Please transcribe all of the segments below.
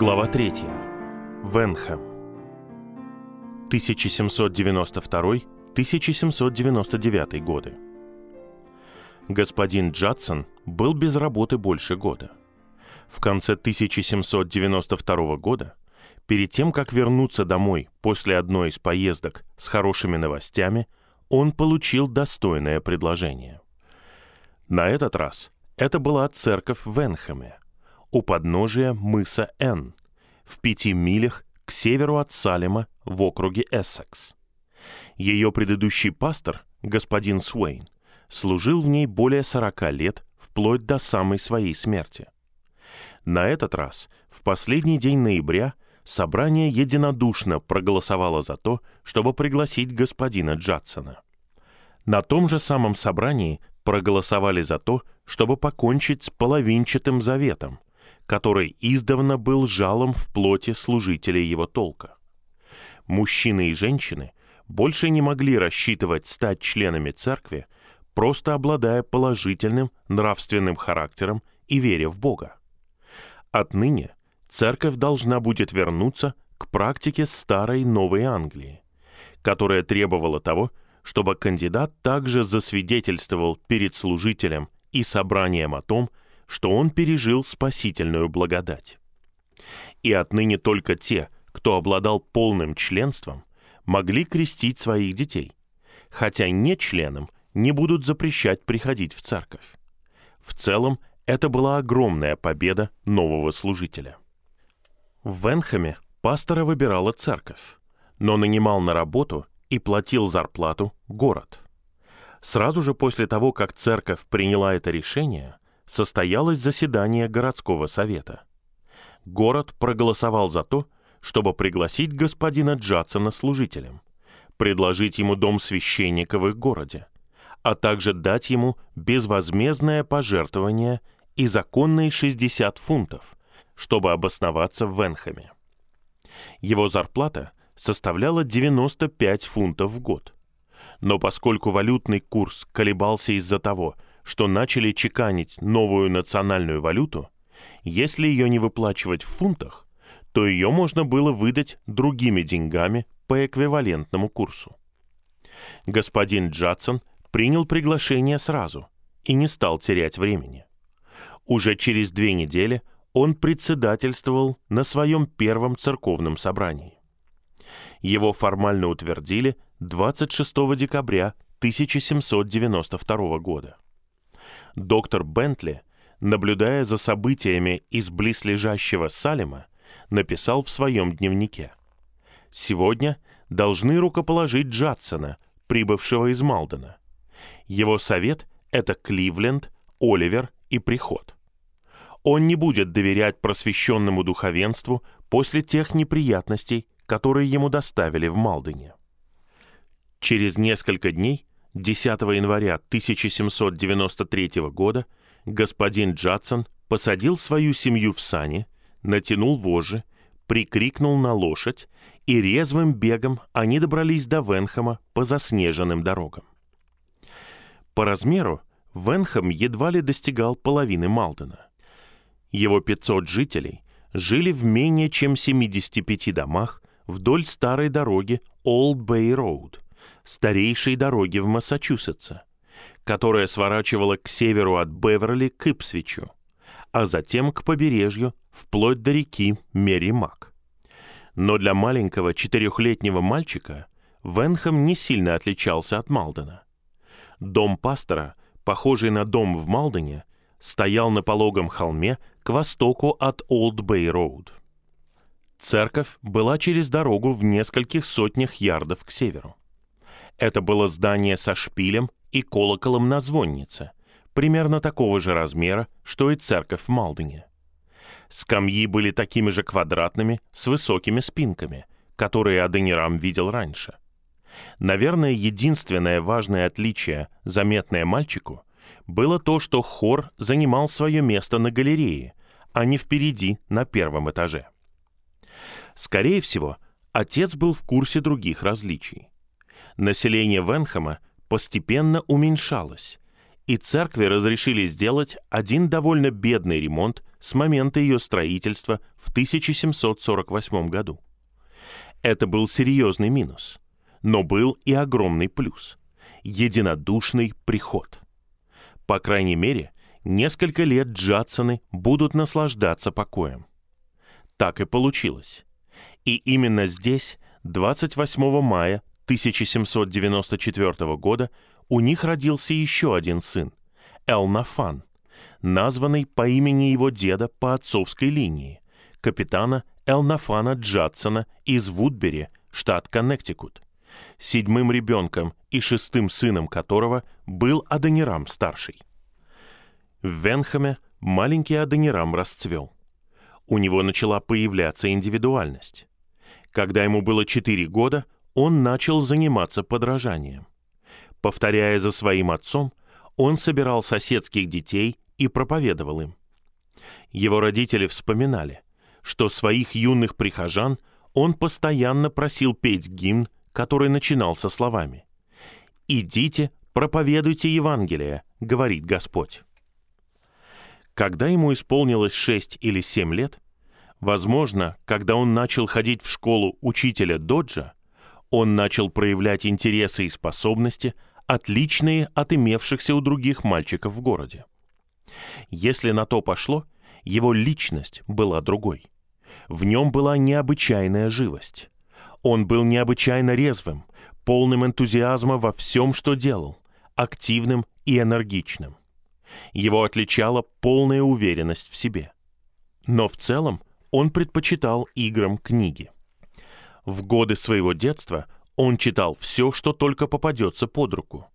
Глава 3. Венхэм. 1792-1799 годы. Господин Джадсон был без работы больше года. В конце 1792 года, перед тем, как вернуться домой после одной из поездок с хорошими новостями, он получил достойное предложение. На этот раз это была церковь в Венхэме, у подножия мыса Н, в пяти милях к северу от Салема в округе Эссекс. Ее предыдущий пастор, господин Суэйн, служил в ней более сорока лет, вплоть до самой своей смерти. На этот раз, в последний день ноября, собрание единодушно проголосовало за то, чтобы пригласить господина Джадсона. На том же самом собрании проголосовали за то, чтобы покончить с половинчатым заветом, который издавна был жалом в плоти служителей его толка. Мужчины и женщины больше не могли рассчитывать стать членами церкви, просто обладая положительным нравственным характером и веря в Бога. Отныне церковь должна будет вернуться к практике старой Новой Англии, которая требовала того, чтобы кандидат также засвидетельствовал перед служителем и собранием о том, что он пережил спасительную благодать. И отныне только те, кто обладал полным членством, могли крестить своих детей, хотя не членам не будут запрещать приходить в церковь. В целом, это была огромная победа нового служителя. В Венхэме пастора выбирала церковь, но нанимал на работу и платил зарплату город. Сразу же после того, как церковь приняла это решение, состоялось заседание городского совета. Город проголосовал за то, чтобы пригласить господина Джадсона служителем, предложить ему дом священника в их городе, а также дать ему безвозмездное пожертвование и законные 60 фунтов, чтобы обосноваться в Венхэме. Его зарплата составляла 95 фунтов в год. Но поскольку валютный курс колебался из-за того, что начали чеканить новую национальную валюту, если ее не выплачивать в фунтах, то ее можно было выдать другими деньгами по эквивалентному курсу. Господин Джадсон принял приглашение сразу и не стал терять времени. Уже через две недели он председательствовал на своем первом церковном собрании. Его формально утвердили 26 декабря 1792 года доктор Бентли, наблюдая за событиями из близлежащего Салема, написал в своем дневнике. «Сегодня должны рукоположить Джадсона, прибывшего из Малдена. Его совет — это Кливленд, Оливер и Приход. Он не будет доверять просвещенному духовенству после тех неприятностей, которые ему доставили в Малдене. Через несколько дней 10 января 1793 года господин Джадсон посадил свою семью в сани, натянул вожжи, прикрикнул на лошадь, и резвым бегом они добрались до Венхэма по заснеженным дорогам. По размеру Венхэм едва ли достигал половины Малдена. Его 500 жителей жили в менее чем 75 домах вдоль старой дороги Олд Бэй Роуд – старейшей дороги в Массачусетсе, которая сворачивала к северу от Беверли к Ипсвичу, а затем к побережью вплоть до реки Мерримак. Но для маленького четырехлетнего мальчика Венхэм не сильно отличался от Малдена. Дом пастора, похожий на дом в Малдене, стоял на пологом холме к востоку от Олд Бэй Роуд. Церковь была через дорогу в нескольких сотнях ярдов к северу. Это было здание со шпилем и колоколом на звоннице, примерно такого же размера, что и церковь в Малдене. Скамьи были такими же квадратными, с высокими спинками, которые Аденирам видел раньше. Наверное, единственное важное отличие, заметное мальчику, было то, что хор занимал свое место на галерее, а не впереди на первом этаже. Скорее всего, отец был в курсе других различий население Венхэма постепенно уменьшалось, и церкви разрешили сделать один довольно бедный ремонт с момента ее строительства в 1748 году. Это был серьезный минус, но был и огромный плюс – единодушный приход. По крайней мере, несколько лет Джадсоны будут наслаждаться покоем. Так и получилось. И именно здесь, 28 мая 1794 года, у них родился еще один сын – Элнафан, названный по имени его деда по отцовской линии, капитана Элнафана Джадсона из Вудбери, штат Коннектикут, седьмым ребенком и шестым сыном которого был Адонирам старший. В Венхаме маленький Адонирам расцвел. У него начала появляться индивидуальность. Когда ему было четыре года, он начал заниматься подражанием. Повторяя за своим отцом, он собирал соседских детей и проповедовал им. Его родители вспоминали, что своих юных прихожан он постоянно просил петь гимн, который начинался словами «Идите, проповедуйте Евангелие», — говорит Господь. Когда ему исполнилось шесть или семь лет, возможно, когда он начал ходить в школу учителя Доджа, он начал проявлять интересы и способности, отличные от имевшихся у других мальчиков в городе. Если на то пошло, его личность была другой. В нем была необычайная живость. Он был необычайно резвым, полным энтузиазма во всем, что делал, активным и энергичным. Его отличала полная уверенность в себе. Но в целом он предпочитал играм книги. В годы своего детства он читал все, что только попадется под руку.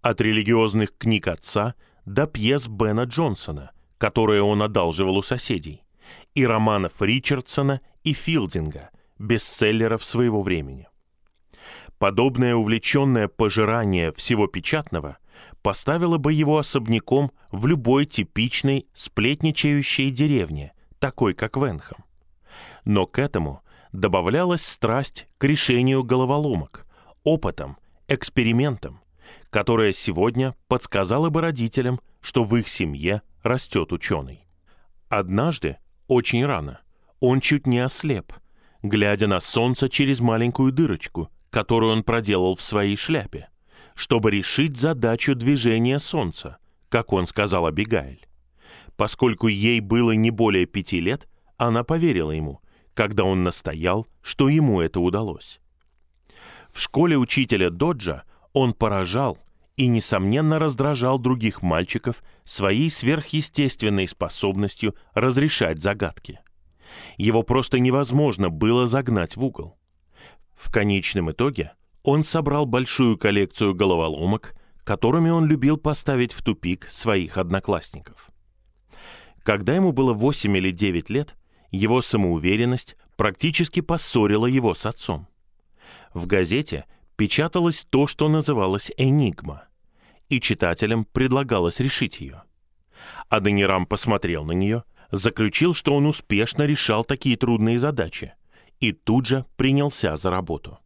От религиозных книг отца до пьес Бена Джонсона, которые он одалживал у соседей, и романов Ричардсона и Филдинга, бестселлеров своего времени. Подобное увлеченное пожирание всего печатного поставило бы его особняком в любой типичной сплетничающей деревне, такой как Венхам. Но к этому добавлялась страсть к решению головоломок, опытом, экспериментам, которая сегодня подсказала бы родителям, что в их семье растет ученый. Однажды, очень рано, он чуть не ослеп, глядя на солнце через маленькую дырочку, которую он проделал в своей шляпе, чтобы решить задачу движения солнца, как он сказал Абигайль. Поскольку ей было не более пяти лет, она поверила ему, когда он настоял, что ему это удалось. В школе учителя Доджа он поражал и, несомненно, раздражал других мальчиков своей сверхъестественной способностью разрешать загадки. Его просто невозможно было загнать в угол. В конечном итоге он собрал большую коллекцию головоломок, которыми он любил поставить в тупик своих одноклассников. Когда ему было 8 или 9 лет, его самоуверенность практически поссорила его с отцом. В газете печаталось то, что называлось «Энигма», и читателям предлагалось решить ее. Аденирам посмотрел на нее, заключил, что он успешно решал такие трудные задачи, и тут же принялся за работу.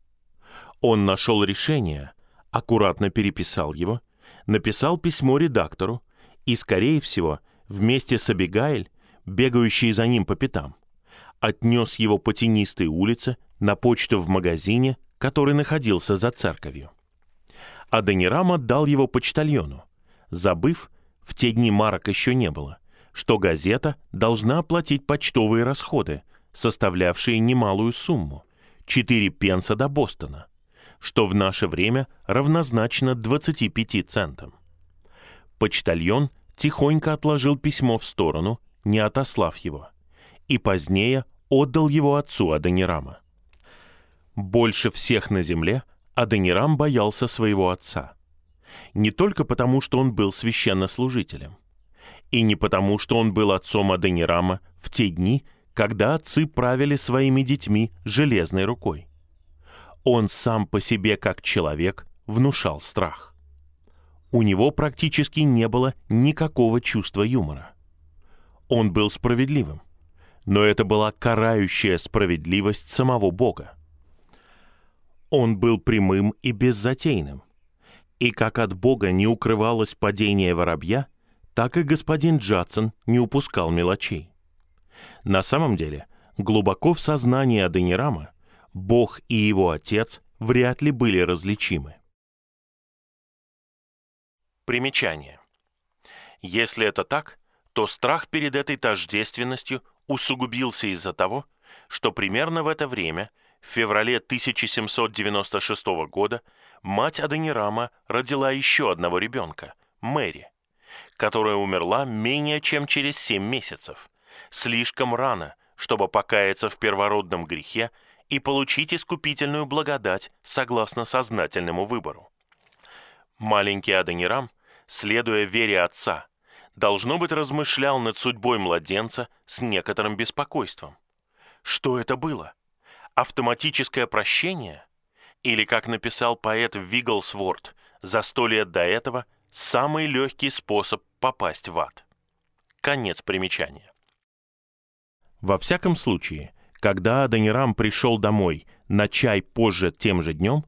Он нашел решение, аккуратно переписал его, написал письмо редактору и, скорее всего, вместе с Абигайль бегающий за ним по пятам, отнес его по тенистой улице на почту в магазине, который находился за церковью. А Денирам отдал его почтальону, забыв, в те дни марок еще не было, что газета должна оплатить почтовые расходы, составлявшие немалую сумму – 4 пенса до Бостона, что в наше время равнозначно 25 центам. Почтальон тихонько отложил письмо в сторону не отослав его, и позднее отдал его отцу Адонирама. Больше всех на земле Адонирам боялся своего отца. Не только потому, что он был священнослужителем, и не потому, что он был отцом Адонирама в те дни, когда отцы правили своими детьми железной рукой. Он сам по себе как человек внушал страх. У него практически не было никакого чувства юмора. Он был справедливым, но это была карающая справедливость самого Бога. Он был прямым и беззатейным. И как от Бога не укрывалось падение воробья, так и господин Джадсон не упускал мелочей. На самом деле, глубоко в сознании Аденирама Бог и его отец вряд ли были различимы. Примечание. Если это так, то страх перед этой тождественностью усугубился из-за того, что примерно в это время, в феврале 1796 года, мать Аденирама родила еще одного ребенка, Мэри, которая умерла менее чем через семь месяцев, слишком рано, чтобы покаяться в первородном грехе и получить искупительную благодать согласно сознательному выбору. Маленький Аденирам, следуя вере отца, должно быть размышлял над судьбой младенца с некоторым беспокойством. Что это было? Автоматическое прощение? Или, как написал поэт Вигглсворт за сто лет до этого, самый легкий способ попасть в ад? Конец примечания. Во всяком случае, когда Адонирам пришел домой на чай позже тем же днем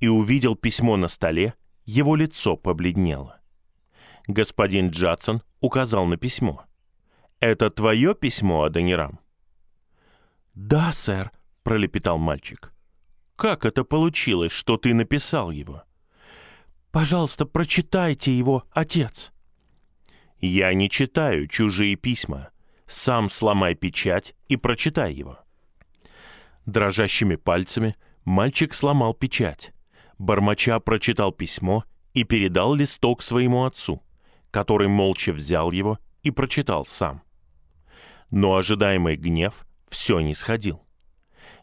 и увидел письмо на столе, его лицо побледнело. Господин Джадсон указал на письмо. «Это твое письмо, Адонирам?» «Да, сэр», — пролепетал мальчик. «Как это получилось, что ты написал его?» «Пожалуйста, прочитайте его, отец». «Я не читаю чужие письма. Сам сломай печать и прочитай его». Дрожащими пальцами мальчик сломал печать. Бормоча прочитал письмо и передал листок своему отцу, который молча взял его и прочитал сам. Но ожидаемый гнев все не сходил.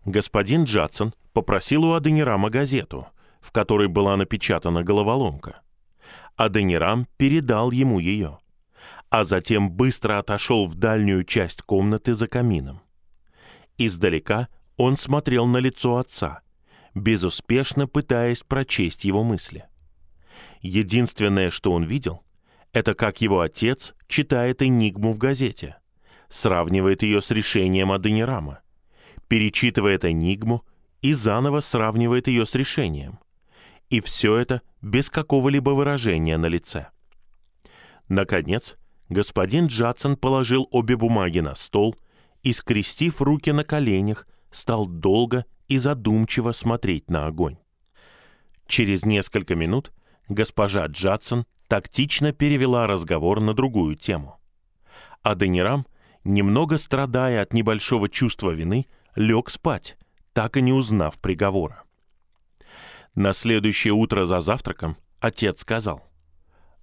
Господин Джадсон попросил у Аденирама газету, в которой была напечатана головоломка. Аденирам передал ему ее, а затем быстро отошел в дальнюю часть комнаты за камином. Издалека он смотрел на лицо отца, безуспешно пытаясь прочесть его мысли. Единственное, что он видел, это как его отец читает энигму в газете, сравнивает ее с решением Аденирама, перечитывает энигму и заново сравнивает ее с решением. И все это без какого-либо выражения на лице. Наконец, господин Джадсон положил обе бумаги на стол и, скрестив руки на коленях, стал долго и задумчиво смотреть на огонь. Через несколько минут госпожа Джадсон тактично перевела разговор на другую тему. А Денирам, немного страдая от небольшого чувства вины, лег спать, так и не узнав приговора. На следующее утро за завтраком отец сказал,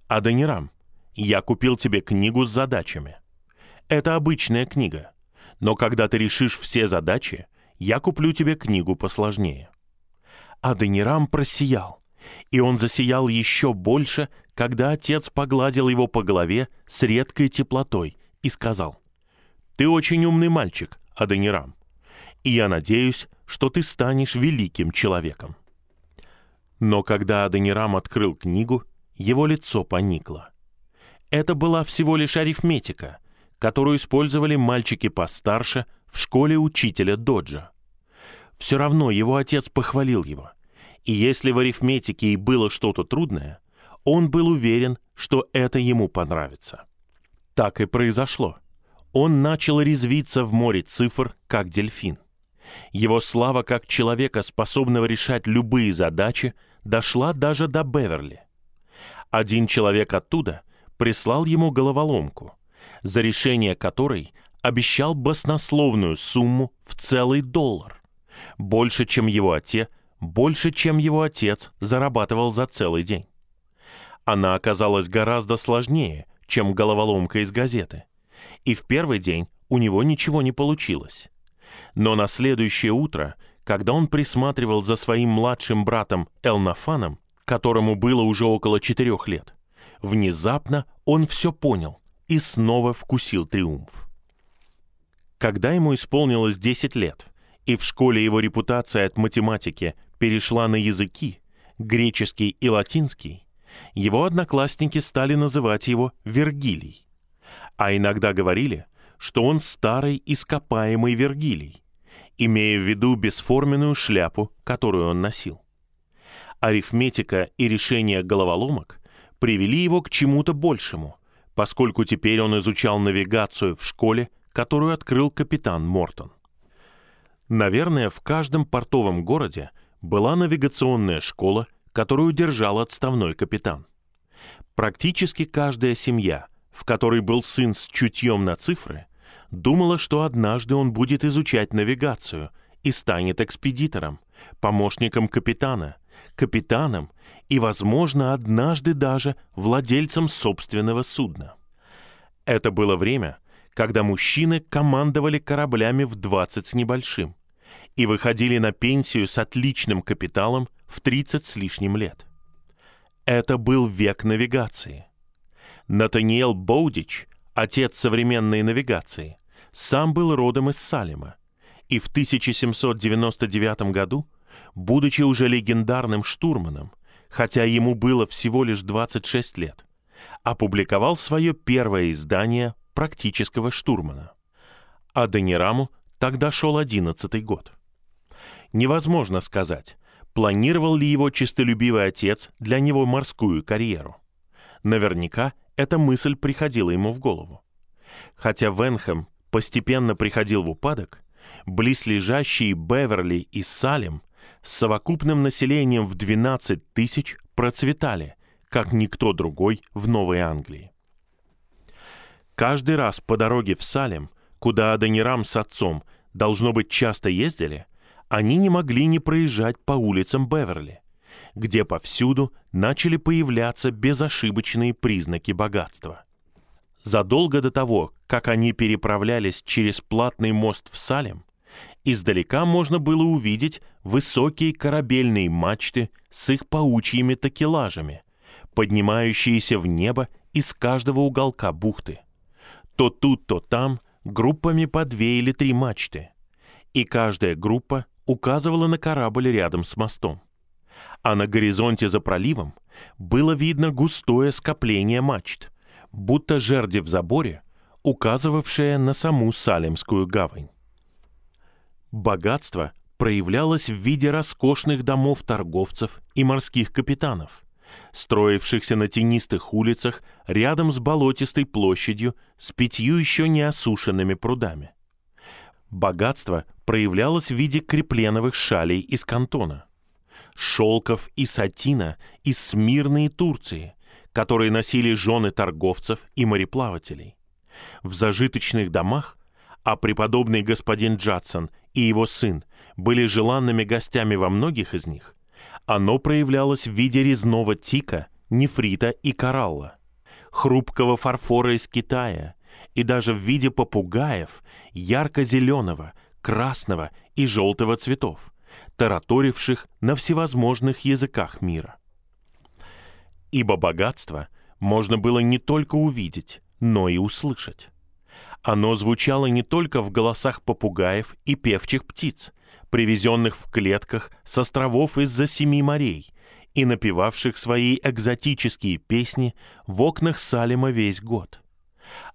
«Аденирам, я купил тебе книгу с задачами. Это обычная книга, но когда ты решишь все задачи, я куплю тебе книгу посложнее». Аденирам просиял, и он засиял еще больше, когда отец погладил его по голове с редкой теплотой и сказал, «Ты очень умный мальчик, Аденирам, и я надеюсь, что ты станешь великим человеком». Но когда Аденирам открыл книгу, его лицо поникло. Это была всего лишь арифметика, которую использовали мальчики постарше – в школе учителя Доджа. Все равно его отец похвалил его. И если в арифметике и было что-то трудное, он был уверен, что это ему понравится. Так и произошло. Он начал резвиться в море цифр, как дельфин. Его слава как человека, способного решать любые задачи, дошла даже до Беверли. Один человек оттуда прислал ему головоломку, за решение которой обещал баснословную сумму в целый доллар. Больше, чем его отец, больше, чем его отец зарабатывал за целый день. Она оказалась гораздо сложнее, чем головоломка из газеты. И в первый день у него ничего не получилось. Но на следующее утро, когда он присматривал за своим младшим братом Элнафаном, которому было уже около четырех лет, внезапно он все понял и снова вкусил триумф. Когда ему исполнилось 10 лет, и в школе его репутация от математики перешла на языки, греческий и латинский, его одноклассники стали называть его Вергилий. А иногда говорили, что он старый ископаемый Вергилий, имея в виду бесформенную шляпу, которую он носил. Арифметика и решение головоломок привели его к чему-то большему, поскольку теперь он изучал навигацию в школе, которую открыл капитан Мортон. Наверное, в каждом портовом городе была навигационная школа, которую держал отставной капитан. Практически каждая семья, в которой был сын с чутьем на цифры, думала, что однажды он будет изучать навигацию и станет экспедитором, помощником капитана, капитаном и, возможно, однажды даже владельцем собственного судна. Это было время, когда мужчины командовали кораблями в 20 с небольшим и выходили на пенсию с отличным капиталом в 30 с лишним лет. Это был век навигации. Натаниэл Боудич, отец современной навигации, сам был родом из Салема, и в 1799 году, будучи уже легендарным штурманом, хотя ему было всего лишь 26 лет, опубликовал свое первое издание практического штурмана. А Данираму тогда шел одиннадцатый год. Невозможно сказать, планировал ли его честолюбивый отец для него морскую карьеру. Наверняка эта мысль приходила ему в голову. Хотя Венхэм постепенно приходил в упадок, близлежащие Беверли и Салем с совокупным населением в 12 тысяч процветали, как никто другой в Новой Англии. Каждый раз по дороге в Салем, куда Адонирам с отцом, должно быть, часто ездили, они не могли не проезжать по улицам Беверли, где повсюду начали появляться безошибочные признаки богатства. Задолго до того, как они переправлялись через платный мост в Салем, издалека можно было увидеть высокие корабельные мачты с их паучьими такелажами, поднимающиеся в небо из каждого уголка бухты. То тут, то там группами по две или три мачты. И каждая группа указывала на корабль рядом с мостом. А на горизонте за проливом было видно густое скопление мачт, будто жерди в заборе, указывавшее на саму Салемскую гавань. Богатство проявлялось в виде роскошных домов торговцев и морских капитанов, строившихся на тенистых улицах рядом с болотистой площадью с пятью еще не осушенными прудами. Богатство проявлялось в виде крепленовых шалей из кантона, шелков и сатина из Смирной Турции, которые носили жены торговцев и мореплавателей. В зажиточных домах, а преподобный господин Джадсон и его сын были желанными гостями во многих из них, оно проявлялось в виде резного тика, нефрита и коралла, хрупкого фарфора из Китая и даже в виде попугаев ярко-зеленого, красного и желтого цветов, тараторивших на всевозможных языках мира. Ибо богатство можно было не только увидеть, но и услышать. Оно звучало не только в голосах попугаев и певчих птиц, привезенных в клетках с островов из-за семи морей и напевавших свои экзотические песни в окнах Салема весь год.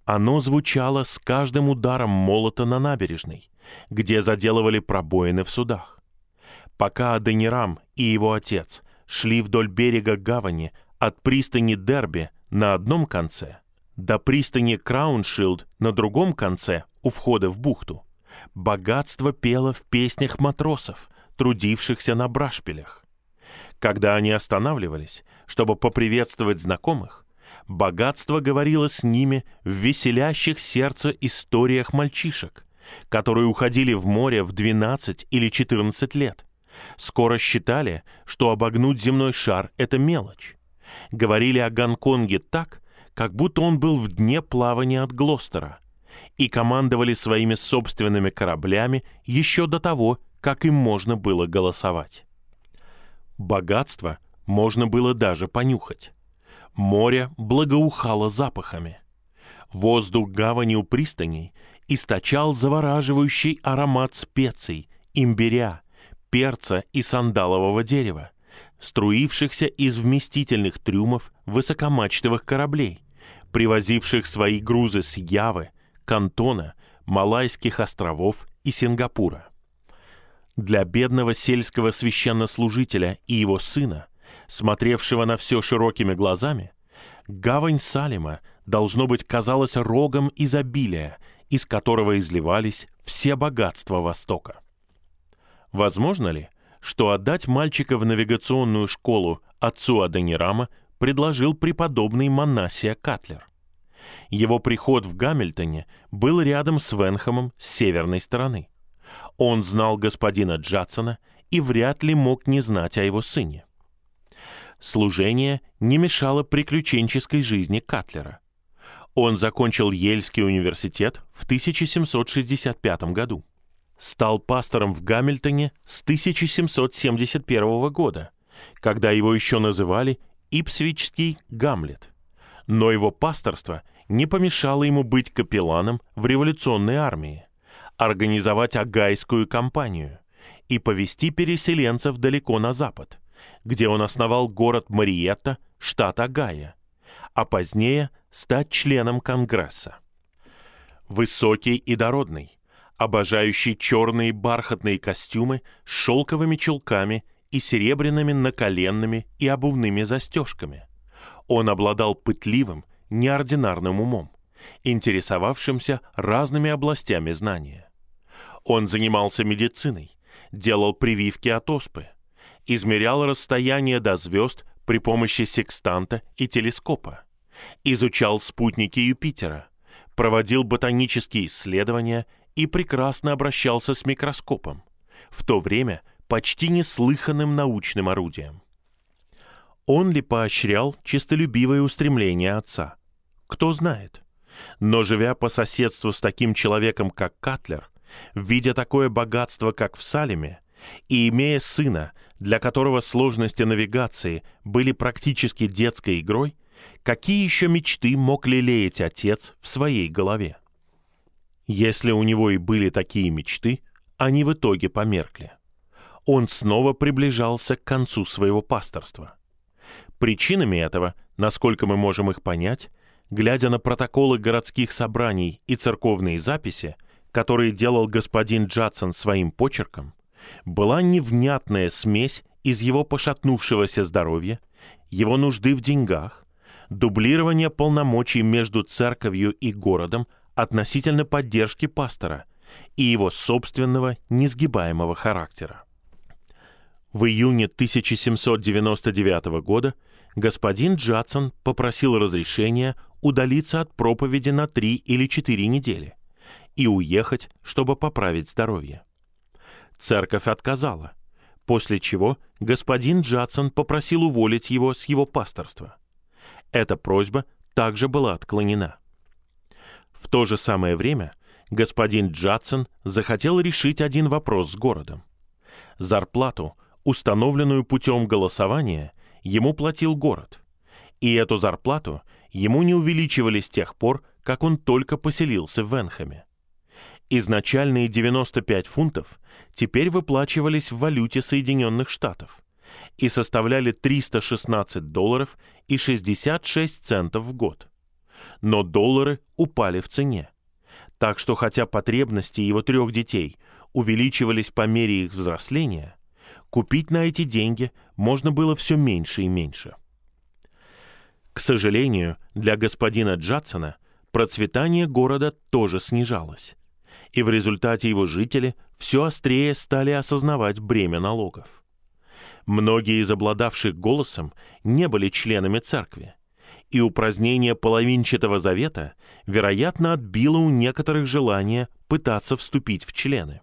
Оно звучало с каждым ударом молота на набережной, где заделывали пробоины в судах. Пока Аденирам и его отец шли вдоль берега гавани от пристани Дерби на одном конце до пристани Крауншилд на другом конце у входа в бухту, богатство пело в песнях матросов, трудившихся на брашпилях. Когда они останавливались, чтобы поприветствовать знакомых, богатство говорило с ними в веселящих сердце историях мальчишек, которые уходили в море в 12 или 14 лет. Скоро считали, что обогнуть земной шар — это мелочь. Говорили о Гонконге так, как будто он был в дне плавания от Глостера, и командовали своими собственными кораблями еще до того, как им можно было голосовать. Богатство можно было даже понюхать. Море благоухало запахами. Воздух гавани у пристаней источал завораживающий аромат специй, имбиря, перца и сандалового дерева, струившихся из вместительных трюмов высокомачтовых кораблей, привозивших свои грузы с Явы, Кантона, Малайских островов и Сингапура. Для бедного сельского священнослужителя и его сына смотревшего на все широкими глазами, гавань Салима, должно быть, казалась рогом изобилия, из которого изливались все богатства Востока. Возможно ли, что отдать мальчика в навигационную школу отцу Аденирама предложил преподобный Манасия Катлер? Его приход в Гамильтоне был рядом с Венхэмом с северной стороны. Он знал господина Джадсона и вряд ли мог не знать о его сыне. Служение не мешало приключенческой жизни Катлера. Он закончил Ельский университет в 1765 году. Стал пастором в Гамильтоне с 1771 года, когда его еще называли Ипсвичский Гамлет. Но его пасторство не помешало ему быть капелланом в революционной армии, организовать Агайскую кампанию и повести переселенцев далеко на запад, где он основал город Мариетта, штат Агая, а позднее стать членом Конгресса. Высокий и дородный, обожающий черные бархатные костюмы с шелковыми чулками и серебряными наколенными и обувными застежками. Он обладал пытливым, неординарным умом, интересовавшимся разными областями знания. Он занимался медициной, делал прививки от оспы, измерял расстояние до звезд при помощи секстанта и телескопа, изучал спутники Юпитера, проводил ботанические исследования и прекрасно обращался с микроскопом, в то время почти неслыханным научным орудием. Он ли поощрял честолюбивое устремление отца? Кто знает. Но живя по соседству с таким человеком, как Катлер, видя такое богатство, как в Салеме, и имея сына, для которого сложности навигации были практически детской игрой, какие еще мечты мог лелеять отец в своей голове? Если у него и были такие мечты, они в итоге померкли. Он снова приближался к концу своего пасторства. Причинами этого, насколько мы можем их понять, глядя на протоколы городских собраний и церковные записи, которые делал господин Джадсон своим почерком, была невнятная смесь из его пошатнувшегося здоровья, его нужды в деньгах, дублирование полномочий между церковью и городом относительно поддержки пастора и его собственного несгибаемого характера. В июне 1799 года господин Джадсон попросил разрешения удалиться от проповеди на три или четыре недели и уехать, чтобы поправить здоровье. Церковь отказала, после чего господин Джадсон попросил уволить его с его пасторства. Эта просьба также была отклонена. В то же самое время господин Джадсон захотел решить один вопрос с городом. Зарплату, установленную путем голосования, ему платил город. И эту зарплату ему не увеличивали с тех пор, как он только поселился в Венхэме. Изначальные 95 фунтов теперь выплачивались в валюте Соединенных Штатов и составляли 316 долларов и 66 центов в год. Но доллары упали в цене. Так что хотя потребности его трех детей увеличивались по мере их взросления, купить на эти деньги можно было все меньше и меньше. К сожалению, для господина Джадсона процветание города тоже снижалось и в результате его жители все острее стали осознавать бремя налогов. Многие из обладавших голосом не были членами церкви, и упразднение половинчатого завета, вероятно, отбило у некоторых желание пытаться вступить в члены.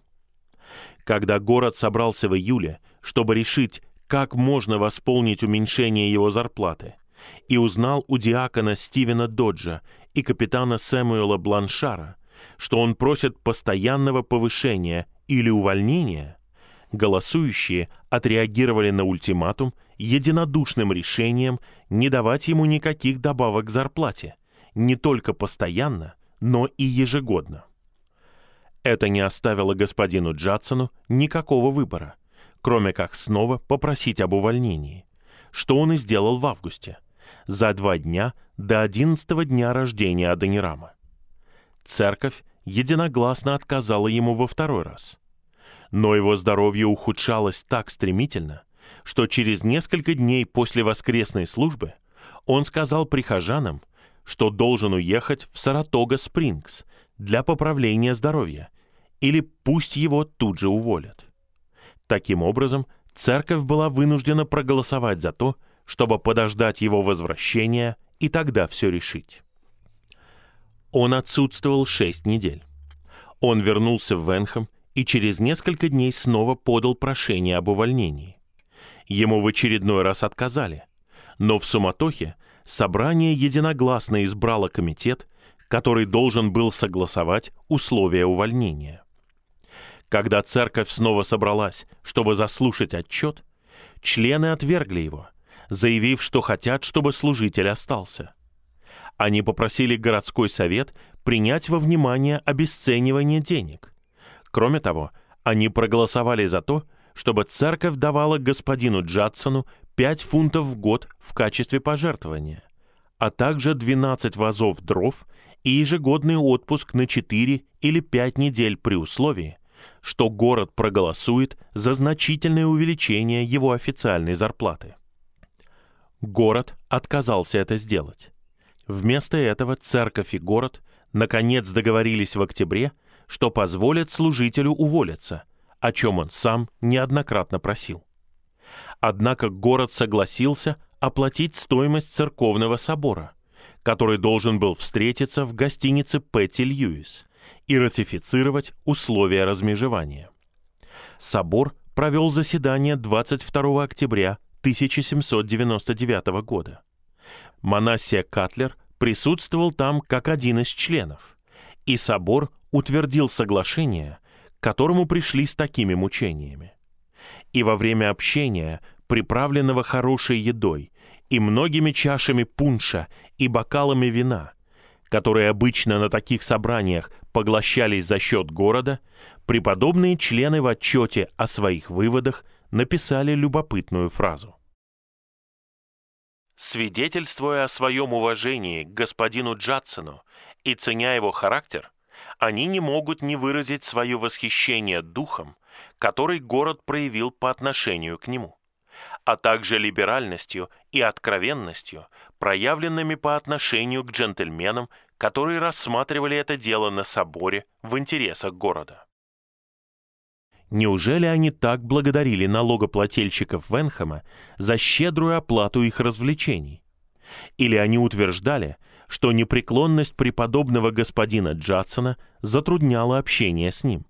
Когда город собрался в июле, чтобы решить, как можно восполнить уменьшение его зарплаты, и узнал у диакона Стивена Доджа и капитана Сэмуэла Бланшара, что он просит постоянного повышения или увольнения, голосующие отреагировали на ультиматум единодушным решением не давать ему никаких добавок к зарплате, не только постоянно, но и ежегодно. Это не оставило господину Джадсону никакого выбора, кроме как снова попросить об увольнении, что он и сделал в августе, за два дня до одиннадцатого дня рождения Адонирама. Церковь единогласно отказала ему во второй раз. Но его здоровье ухудшалось так стремительно, что через несколько дней после воскресной службы он сказал прихожанам, что должен уехать в Саратога-Спрингс для поправления здоровья, или пусть его тут же уволят. Таким образом, церковь была вынуждена проголосовать за то, чтобы подождать его возвращения и тогда все решить. Он отсутствовал шесть недель. Он вернулся в Венхэм и через несколько дней снова подал прошение об увольнении. Ему в очередной раз отказали, но в суматохе собрание единогласно избрало комитет, который должен был согласовать условия увольнения. Когда церковь снова собралась, чтобы заслушать отчет, члены отвергли его, заявив, что хотят, чтобы служитель остался. Они попросили городской совет принять во внимание обесценивание денег. Кроме того, они проголосовали за то, чтобы церковь давала господину Джадсону 5 фунтов в год в качестве пожертвования, а также 12 вазов дров и ежегодный отпуск на 4 или 5 недель при условии, что город проголосует за значительное увеличение его официальной зарплаты. Город отказался это сделать. Вместо этого церковь и город наконец договорились в октябре, что позволят служителю уволиться, о чем он сам неоднократно просил. Однако город согласился оплатить стоимость церковного собора, который должен был встретиться в гостинице Петти Льюис и ратифицировать условия размежевания. Собор провел заседание 22 октября 1799 года. Манассия Катлер присутствовал там как один из членов, и собор утвердил соглашение, к которому пришли с такими мучениями. И во время общения, приправленного хорошей едой, и многими чашами пунша и бокалами вина, которые обычно на таких собраниях поглощались за счет города, преподобные члены в отчете о своих выводах написали любопытную фразу. Свидетельствуя о своем уважении к господину Джадсону и ценя его характер, они не могут не выразить свое восхищение духом, который город проявил по отношению к нему а также либеральностью и откровенностью, проявленными по отношению к джентльменам, которые рассматривали это дело на соборе в интересах города. Неужели они так благодарили налогоплательщиков Венхэма за щедрую оплату их развлечений? Или они утверждали, что непреклонность преподобного господина Джадсона затрудняла общение с ним?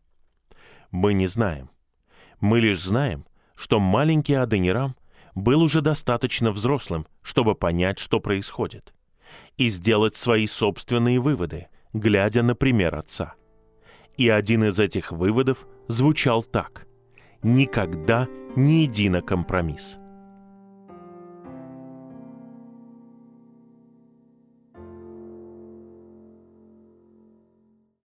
Мы не знаем. Мы лишь знаем, что маленький Аденирам был уже достаточно взрослым, чтобы понять, что происходит, и сделать свои собственные выводы, глядя на пример отца. И один из этих выводов звучал так. «Никогда не иди на компромисс».